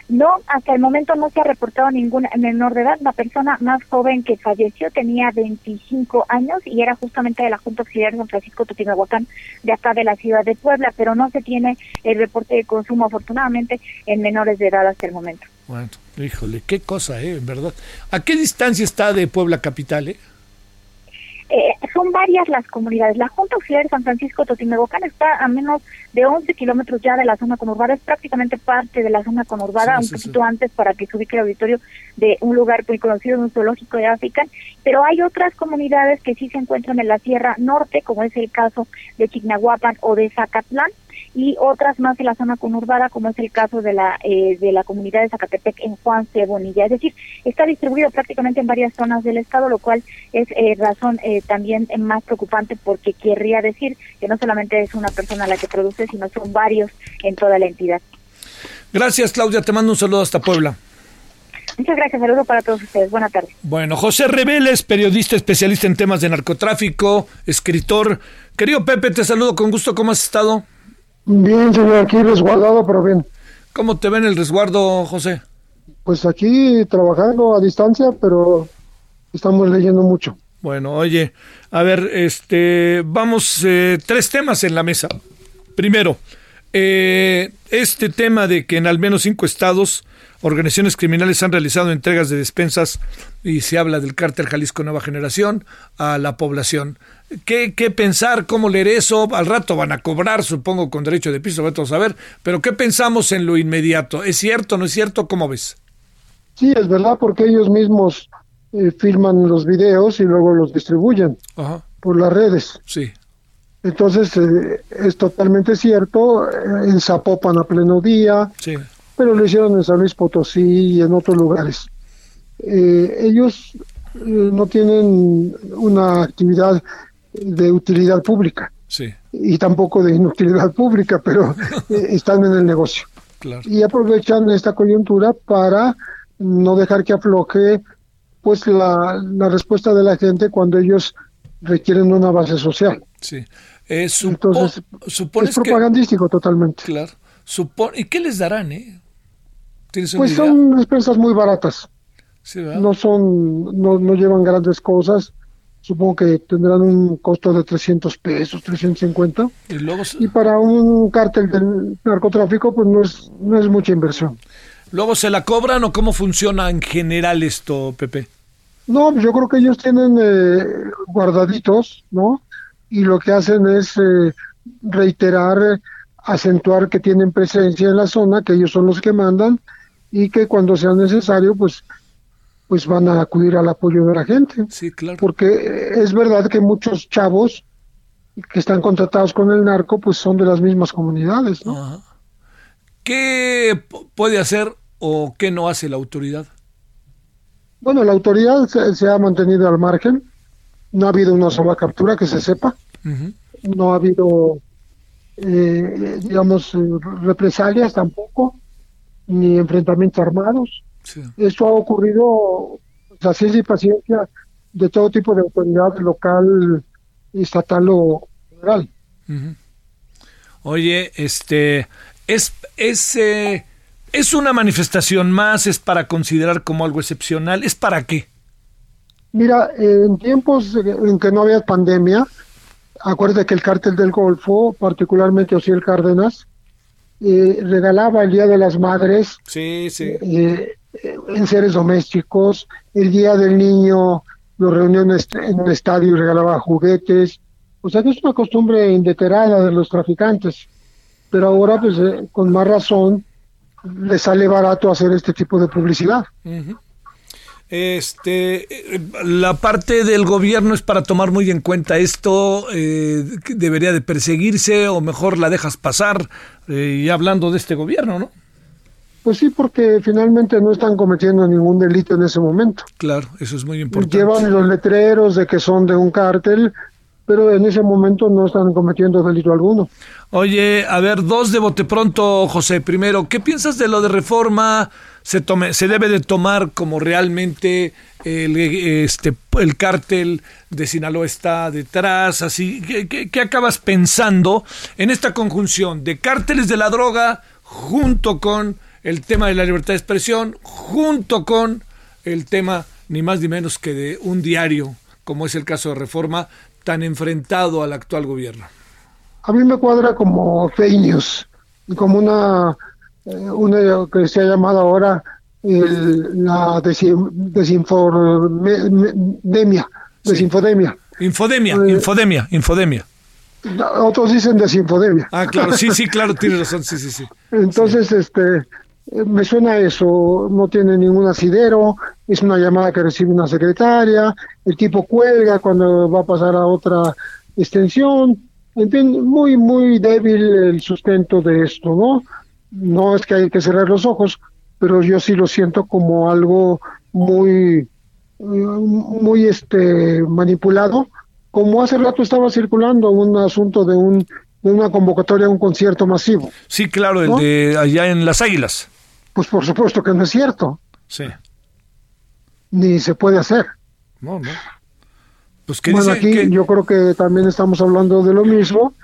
No, hasta el momento no se ha reportado ningún menor de edad. La persona más joven que falleció tenía 25 años y era justamente de la Junta Auxiliar de San Francisco Tutimahuacán, de acá de la ciudad de Puebla, pero no se tiene el reporte de consumo, afortunadamente, en menores de edad hasta el momento. Bueno, híjole, qué cosa, ¿eh? En verdad. ¿A qué distancia está de Puebla capital, eh? Eh, son varias las comunidades. La Junta Auxiliar de San Francisco Totimegocán está a menos de 11 kilómetros ya de la zona conurbada, es prácticamente parte de la zona conurbada, un poquito antes para que se ubique el auditorio de un lugar muy conocido, un zoológico de África, pero hay otras comunidades que sí se encuentran en la Sierra Norte, como es el caso de Chignahuapan o de Zacatlán, y otras más en la zona conurbada, como es el caso de la eh, de la comunidad de Zacatepec en Juan C. Bonilla. Es decir, está distribuido prácticamente en varias zonas del estado, lo cual es eh, razón eh, también más preocupante porque querría decir que no solamente es una persona la que produce, sino son varios en toda la entidad. Gracias, Claudia. Te mando un saludo hasta Puebla. Muchas gracias, saludo para todos ustedes. Buenas tardes. Bueno, José Reveles, periodista especialista en temas de narcotráfico, escritor. Querido Pepe, te saludo con gusto. ¿Cómo has estado? Bien, señor, aquí resguardado, pero bien. ¿Cómo te ven el resguardo, José? Pues aquí trabajando a distancia, pero estamos leyendo mucho. Bueno, oye, a ver, este, vamos, eh, tres temas en la mesa. Primero, eh, este tema de que en al menos cinco estados organizaciones criminales han realizado entregas de despensas y se habla del cártel Jalisco Nueva Generación a la población. ¿Qué, ¿Qué, pensar? ¿Cómo leer eso? Al rato van a cobrar, supongo, con derecho de piso, vamos a saber. Pero ¿qué pensamos en lo inmediato? ¿Es cierto no es cierto? ¿Cómo ves? Sí, es verdad, porque ellos mismos eh, filman los videos y luego los distribuyen por las redes. Sí. Entonces, eh, es totalmente cierto, eh, en Zapopan a pleno día, sí. pero lo hicieron en San Luis Potosí y en otros lugares. Eh, ellos no tienen una actividad de utilidad pública sí. y tampoco de inutilidad pública, pero <laughs> están en el negocio. Claro. Y aprovechan esta coyuntura para no dejar que afloje pues la, la respuesta de la gente cuando ellos requieren una base social. Sí. Eh, supo, Entonces, es propagandístico que, totalmente. Claro. Supo, ¿Y qué les darán, eh? pues son despensas muy baratas. Sí, no son, no, no llevan grandes cosas. Supongo que tendrán un costo de 300 pesos, 350. Y, luego... y para un cártel del narcotráfico, pues no es, no es mucha inversión. ¿Luego se la cobran o cómo funciona en general esto, Pepe? No, yo creo que ellos tienen eh, guardaditos, ¿no? Y lo que hacen es eh, reiterar, acentuar que tienen presencia en la zona, que ellos son los que mandan y que cuando sea necesario, pues, pues van a acudir al apoyo de la gente. Sí, claro. Porque es verdad que muchos chavos que están contratados con el narco, pues son de las mismas comunidades, ¿no? Ajá. ¿Qué puede hacer o qué no hace la autoridad? Bueno, la autoridad se, se, ha mantenido al margen. No ha habido una sola captura que se sepa. Uh -huh. No ha habido, eh, digamos, represalias tampoco, ni enfrentamientos armados. Sí. Esto ha ocurrido pues, a ciencia y paciencia de todo tipo de autoridad local, estatal o federal. Uh -huh. Oye, este, es, es, eh, es una manifestación más, es para considerar como algo excepcional, ¿es para qué? Mira, en tiempos en que no había pandemia, acuérdate que el cártel del Golfo, particularmente Osiel Cárdenas, eh, regalaba el Día de las Madres sí, sí. Eh, en seres domésticos, el Día del Niño lo reunió en, en el estadio y regalaba juguetes, o sea que es una costumbre indeterada de los traficantes, pero ahora pues eh, con más razón le sale barato hacer este tipo de publicidad. Uh -huh. Este, la parte del gobierno es para tomar muy en cuenta esto, eh, debería de perseguirse o mejor la dejas pasar, eh, y hablando de este gobierno, ¿no? Pues sí, porque finalmente no están cometiendo ningún delito en ese momento. Claro, eso es muy importante. Llevan los letreros de que son de un cártel, pero en ese momento no están cometiendo delito alguno. Oye, a ver, dos de bote pronto, José. Primero, ¿qué piensas de lo de reforma? Se, debe de tomar como realmente el, este, el cártel de Sinaloa está detrás, así. ¿Qué, qué, qué acabas pensando en esta conjunción de cárteles de la droga junto con el tema de la libertad de expresión, junto con el tema ni más ni menos que de un diario, como es el caso de Reforma, tan enfrentado al actual gobierno? A mí me cuadra como fake news, como una, una que se ha llamado ahora el, la desin, desinfodemia, desinfodemia. Infodemia, Eh, infodemia, infodemia. Otros dicen desinfodemia. Ah, claro, sí, sí, claro, tienes razón, sí, sí, sí. Entonces, este, eh, me suena eso, no tiene ningún asidero, es una llamada que recibe una secretaria, el tipo cuelga cuando va a pasar a otra extensión, en fin, muy, muy débil el sustento de esto, ¿no? No es que hay que cerrar los ojos, pero yo sí lo siento como algo muy, eh, muy este, manipulado, como hace rato estaba circulando un asunto de un de una convocatoria a un concierto masivo. Sí, claro, el de allá en Las Águilas. Pues por supuesto que no es cierto, Sí. ni se puede hacer. No, no. Pues que Bueno, dice aquí yo creo que también estamos hablando de lo mismo.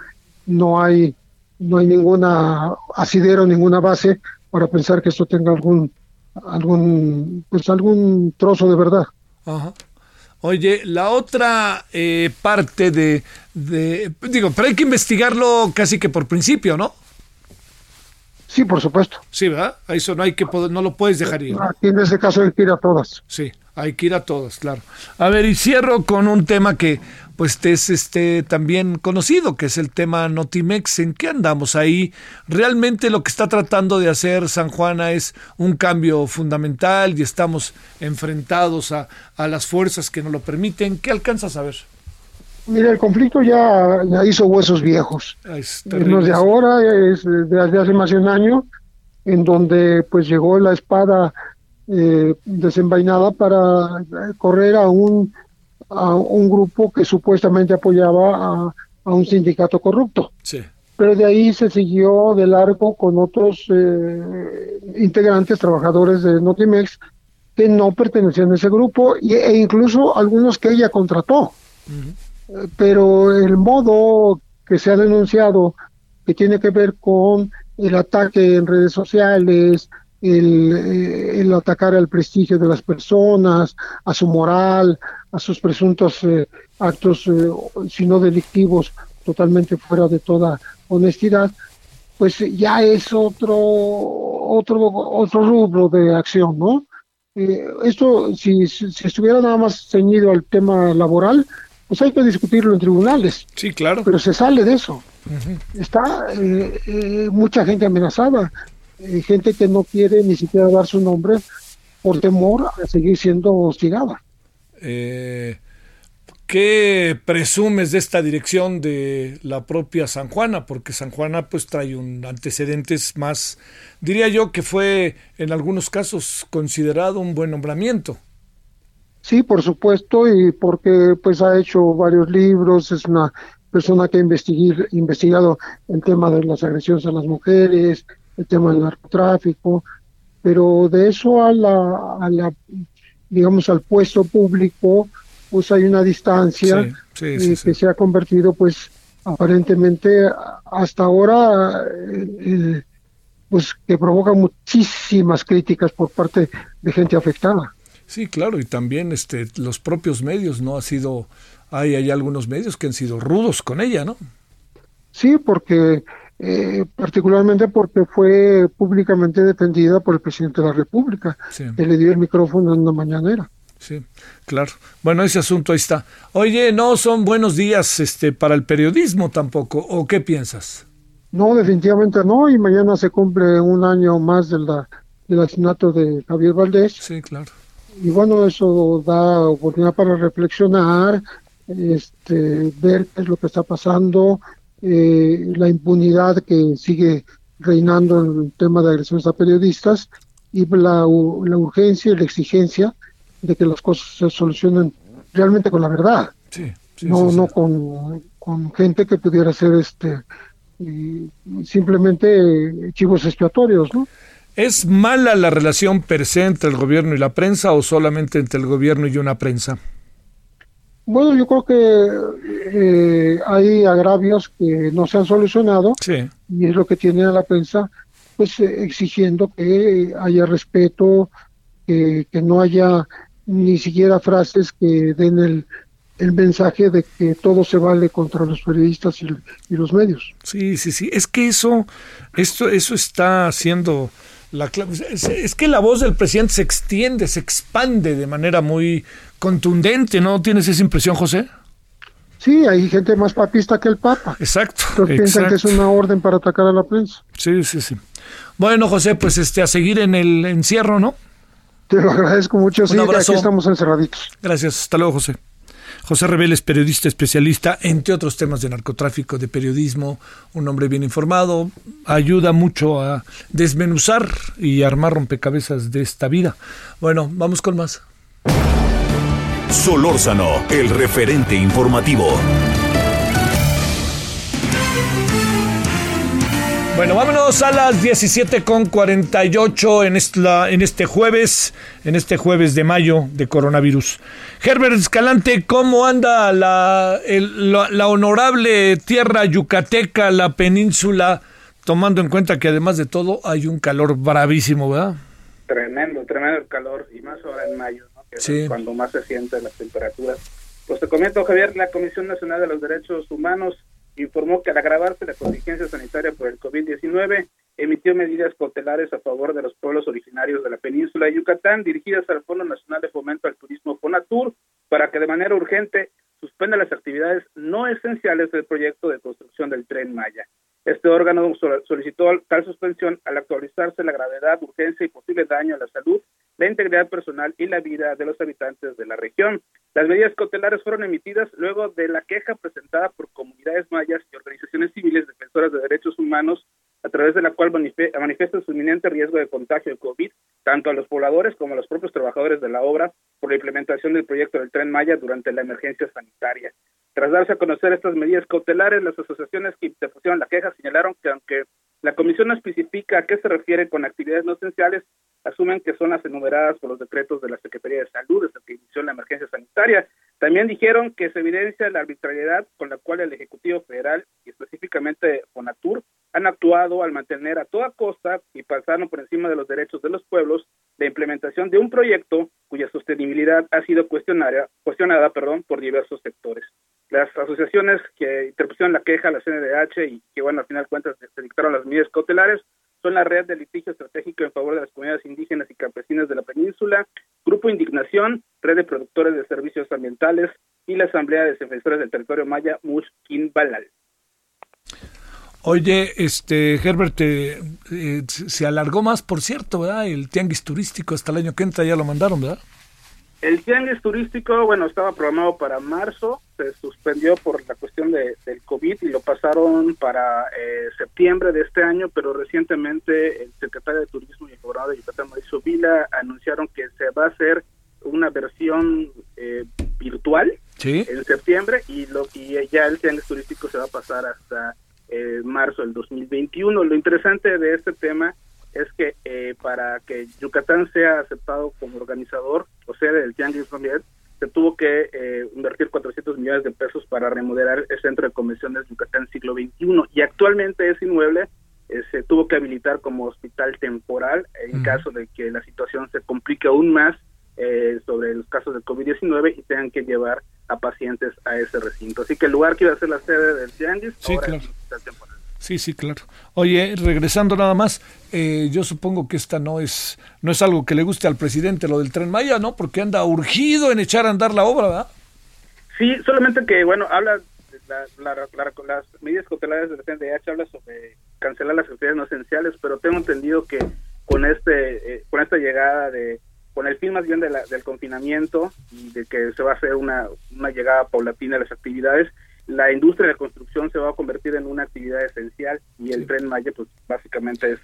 No hay, no hay ninguna asidero, ninguna base para pensar que esto tenga algún, algún, pues algún trozo de verdad. Ajá. Oye, la otra eh, parte de, de- Digo, pero hay que investigarlo casi que por principio, ¿no? Sí, por supuesto. Sí, ¿verdad? Eso no hay que no lo puedes dejar ir. en ese caso hay que ir a todas. Sí, hay que ir a todas, claro. A ver, y cierro con un tema que pues te es este también conocido, que es el tema Notimex. ¿En qué andamos ahí? Realmente lo que está tratando de hacer San Juana es un cambio fundamental y estamos enfrentados a, a las fuerzas que nos lo permiten. ¿Qué alcanzas a ver? Mira, el conflicto ya, ya hizo huesos viejos. Terrible. es de ahora, es desde hace más de un año, en donde pues llegó la espada eh, desenvainada para eh, correr a un, a un grupo que supuestamente apoyaba a, a un sindicato corrupto. Sí. Pero de ahí se siguió de largo con otros eh, integrantes, trabajadores de Notimex, que no pertenecían a ese grupo y- e incluso algunos que ella contrató Eh, pero el modo que se ha denunciado que tiene que ver con el ataque en redes sociales, el, eh, el atacar al prestigio de las personas, a su moral, a sus presuntos eh, actos, eh, si no delictivos, totalmente fuera de toda honestidad, pues ya es otro otro otro rubro de acción, ¿no? Eh, esto, si, si si estuviera nada más ceñido al tema laboral, pues hay que discutirlo en tribunales, Sí, claro. pero se sale de eso. Está eh, eh, mucha gente amenazada, gente que no quiere ni siquiera dar su nombre por temor a seguir siendo hostigada. Eh, ¿Qué presumes de esta dirección de la propia San Juana? Porque San Juana pues trae un antecedentes más, diría yo que fue en algunos casos considerado un buen nombramiento. Sí, por supuesto, y porque pues ha hecho varios libros, es una persona que ha investigado el tema de las agresiones a las mujeres, el tema del narcotráfico, pero de eso a la, a la digamos, al puesto público, pues hay una distancia Sí, sí, sí, eh, que se ha convertido, pues, aparentemente hasta ahora, eh, pues, que provoca muchísimas críticas por parte de gente afectada. Sí, claro, y también este, los propios medios, ¿no? Ha sido, hay, hay algunos medios que han sido rudos con ella, ¿no? Sí, porque eh, particularmente porque fue públicamente defendida por el presidente de la República, Sí. que le dio el micrófono en una mañanera. Sí, claro. Bueno, ese asunto ahí está. Oye, no son buenos días este, para el periodismo tampoco, ¿o qué piensas? No, definitivamente no, y mañana se cumple un año más de la, del asesinato de Javier Valdés, Sí, claro. y bueno, eso da oportunidad para reflexionar, este, ver qué es lo que está pasando, eh, la impunidad que sigue reinando en el tema de agresiones a periodistas y la, la urgencia y la exigencia de que las cosas se solucionen realmente con la verdad, Sí, sí, no, sí. no con, con gente que pudiera ser este y simplemente chivos expiatorios, ¿no? ¿Es mala la relación per se entre el gobierno y la prensa o solamente entre el gobierno y una prensa? Bueno, yo creo que eh, hay agravios que no se han solucionado Sí, y es lo que tiene a la prensa, pues eh, exigiendo que haya respeto, que, que no haya ni siquiera frases que den el, el mensaje de que todo se vale contra los periodistas y, y los medios. sí, sí, sí. Es que eso, esto, eso está haciendo la clave. Es, es que la voz del presidente se extiende, se expande de manera muy contundente, ¿no tienes esa impresión, José? Sí, hay gente más papista que el Papa. Exacto. Entonces piensan que es una orden para atacar a la prensa. Sí, sí, sí. Bueno, José, pues este a seguir en el encierro, ¿no? Te lo agradezco mucho. sí, abrazo. aquí estamos encerraditos. Gracias. Hasta luego, José. José Reveles, periodista especialista, entre otros temas de narcotráfico, de periodismo, un hombre bien informado, ayuda mucho a desmenuzar y armar rompecabezas de esta vida. Bueno, vamos con más. Solórzano, el referente informativo. Bueno, vámonos a las 17.48 en, esta, en este jueves, en este jueves de mayo de coronavirus. Herbert Escalante, ¿cómo anda la, el- la, la honorable tierra yucateca, la península, tomando en cuenta que además de todo hay un calor bravísimo, ¿verdad? Tremendo, tremendo el calor, y más ahora en mayo. Que Sí. es cuando más se sienten las temperaturas. Pues te comento, Javier, la Comisión Nacional de los Derechos Humanos informó que al agravarse la contingencia sanitaria por el COVID-19, emitió medidas cautelares a favor de los pueblos originarios de la península de Yucatán, dirigidas al Fondo Nacional de Fomento al Turismo Fonatur, para que de manera urgente suspenda las actividades no esenciales del proyecto de construcción del Tren Maya. Este órgano sol- solicitó tal suspensión al actualizarse la gravedad, urgencia y posible daño a la salud, la integridad personal y la vida de los habitantes de la región. Las medidas cautelares fueron emitidas luego de la queja presentada por comunidades mayas y organizaciones civiles defensoras de derechos humanos, a través de la cual manifiestan su inminente riesgo de contagio de COVID, tanto a los pobladores como a los propios trabajadores de la obra, por la implementación del proyecto del Tren Maya durante la emergencia sanitaria. Tras darse a conocer estas medidas cautelares, las asociaciones que interpusieron la queja señalaron que aunque la comisión no especifica a qué se refiere con actividades no esenciales, asumen que son las enumeradas por los decretos de la Secretaría de Salud desde que inició la emergencia sanitaria. También dijeron que se evidencia la arbitrariedad con la cual el Ejecutivo Federal y específicamente Fonatur han actuado al mantener a toda costa y pasaron por encima de los derechos de los pueblos la implementación de un proyecto cuya sostenibilidad ha sido cuestionada, cuestionada perdón, por diversos sectores. Las asociaciones que interpusieron la queja a la CNDH y que, bueno, al final cuentas se dictaron las medidas cautelares son la Red de Litigio Estratégico en favor de las comunidades indígenas y campesinas de la península, Grupo Indignación, Red de Productores de Servicios Ambientales y la Asamblea de Defensores del Territorio Maya, Mushkin Balal. Oye, este Herbert, eh, eh, se alargó más, por cierto, ¿verdad? El tianguis turístico hasta el año que entra ya lo mandaron, ¿verdad? El tianguis turístico, bueno, estaba programado para marzo, se suspendió por la cuestión de, del COVID y lo pasaron para eh, septiembre de este año, pero recientemente el secretario de Turismo y el gobernador de Yucatán, Mauricio Vila, anunciaron que se va a hacer una versión eh, virtual Sí. en septiembre y, lo, y ya el tianguis turístico se va a pasar hasta eh, marzo del 2021. Lo interesante de este tema es que eh, para que Yucatán sea aceptado como organizador, o sea, del Tianguis también, se tuvo que eh, invertir 400 millones de pesos para remodelar el Centro de Convenciones Yucatán siglo XXI. Y actualmente ese inmueble eh, se tuvo que habilitar como hospital temporal en caso de que la situación se complique aún más eh, sobre los casos del COVID-19 y tengan que llevar a pacientes a ese recinto. Así que el lugar que iba a ser la sede del Tianguis Sí, ahora claro. es temporal. Sí, sí, claro. Oye, regresando nada más, eh, yo supongo que esta no es no es algo que le guste al presidente lo del Tren Maya, ¿no? Porque anda urgido en echar a andar la obra, ¿verdad? Sí, solamente que, bueno, habla, de la, la- la- las medidas cautelares del CNDH habla sobre cancelar las actividades no esenciales, pero tengo entendido que con este eh, con esta llegada de, con el fin más bien de la- del confinamiento y de que se va a hacer una, una llegada paulatina a las actividades, la industria de la construcción se va a convertir en una actividad esencial y el Tren Maya, pues básicamente es,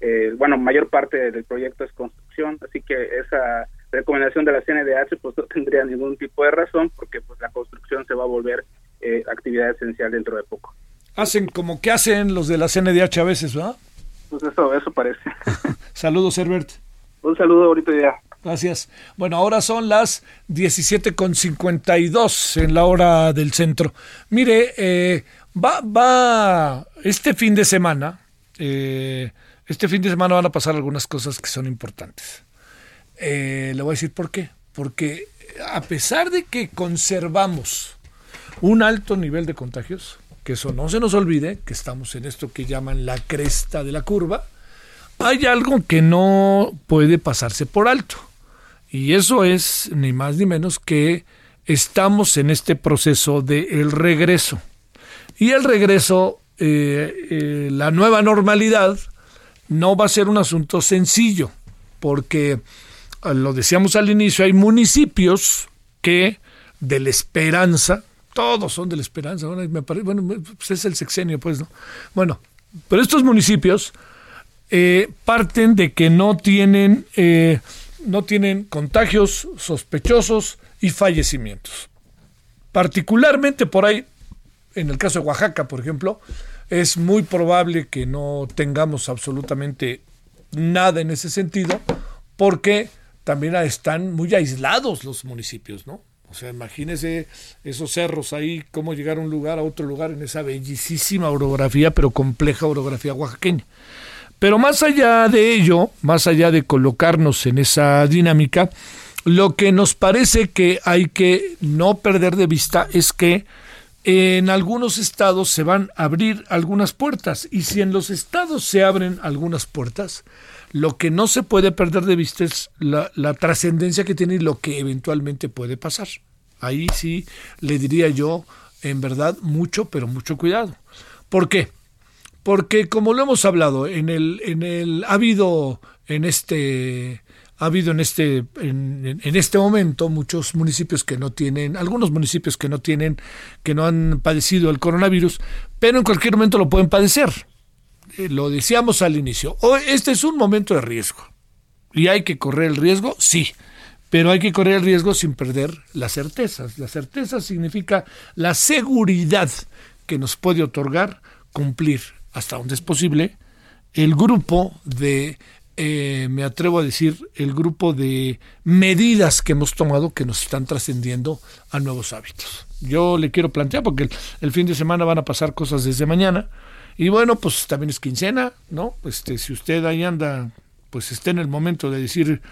eh, bueno, mayor parte del proyecto es construcción, así que esa recomendación de la CNDH pues no <laughs> tendría ningún tipo de razón porque pues la construcción se va a volver eh, actividad esencial dentro de poco. Hacen como que hacen los de la CNDH a veces, ¿verdad? Pues eso, eso parece. <laughs> Saludos, Herbert. Un saludo ahorita ya. Gracias. Bueno, ahora son las 17.52 en la hora del centro. Mire, eh, va, va, este fin de semana, eh, este fin de semana van a pasar algunas cosas que son importantes. Eh, le voy a decir por qué. Porque a pesar de que conservamos un alto nivel de contagios, que eso no se nos olvide, que estamos en esto que llaman la cresta de la curva, hay algo que no puede pasarse por alto. Y eso es ni más ni menos que estamos en este proceso de el regreso. Y el regreso, eh, eh, la nueva normalidad, no va a ser un asunto sencillo, porque ah, lo decíamos al inicio, hay municipios que de la esperanza, todos son de la esperanza, bueno, me bueno pues es el sexenio, pues, ¿no? Bueno, pero estos municipios eh, parten de que no tienen, eh, no tienen contagios sospechosos y fallecimientos. Particularmente por ahí, en el caso de Oaxaca, por ejemplo, es muy probable que no tengamos absolutamente nada en ese sentido, porque también están muy aislados los municipios, ¿no? O sea, imagínese esos cerros ahí, cómo llegar a un lugar a otro lugar en esa bellísima orografía, pero compleja orografía oaxaqueña. Pero más allá de ello, más allá de colocarnos en esa dinámica, lo que nos parece que hay que no perder de vista es que en algunos estados se van a abrir algunas puertas y si en los estados se abren algunas puertas, lo que no se puede perder de vista es la, la trascendencia que tiene y lo que eventualmente puede pasar. Ahí sí le diría yo, en verdad, mucho, pero mucho cuidado. ¿Por qué? Porque como lo hemos hablado, en el, en el, ha habido en este ha habido en este en, este momento muchos municipios que no tienen algunos municipios que no tienen que no han padecido el coronavirus pero en cualquier momento lo pueden padecer. Eh, lo decíamos al inicio hoy este es un momento de riesgo y hay que correr el riesgo sí pero hay que correr el riesgo sin perder las certezas. La certeza significa la seguridad que nos puede otorgar cumplir hasta donde es posible, el grupo de, eh, me atrevo a decir, el grupo de medidas que hemos tomado que nos están trascendiendo a nuevos hábitos. Yo le quiero plantear, porque el, fin de semana van a pasar cosas desde mañana, y bueno, pues también es quincena, ¿no? Este, si usted ahí anda, pues esté en el momento de decir,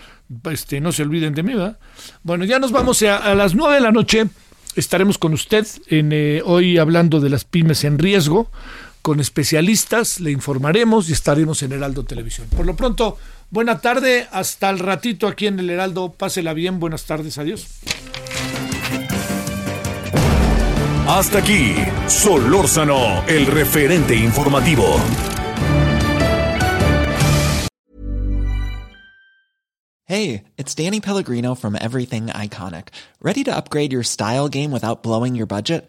este, no se olviden de mí, ¿verdad? Bueno, ya nos vamos a, a las nueve de la noche, estaremos con usted en, eh, hoy hablando de las pymes en riesgo con especialistas, le informaremos y estaremos en Heraldo Televisión. Por lo pronto, buena tarde, hasta el ratito aquí en el Heraldo, pásela bien, buenas tardes, adiós. Hasta aquí, Solórzano, el referente informativo. Hey, it's Danny Pellegrino from Everything Iconic. ¿Ready to upgrade your style game without blowing your budget?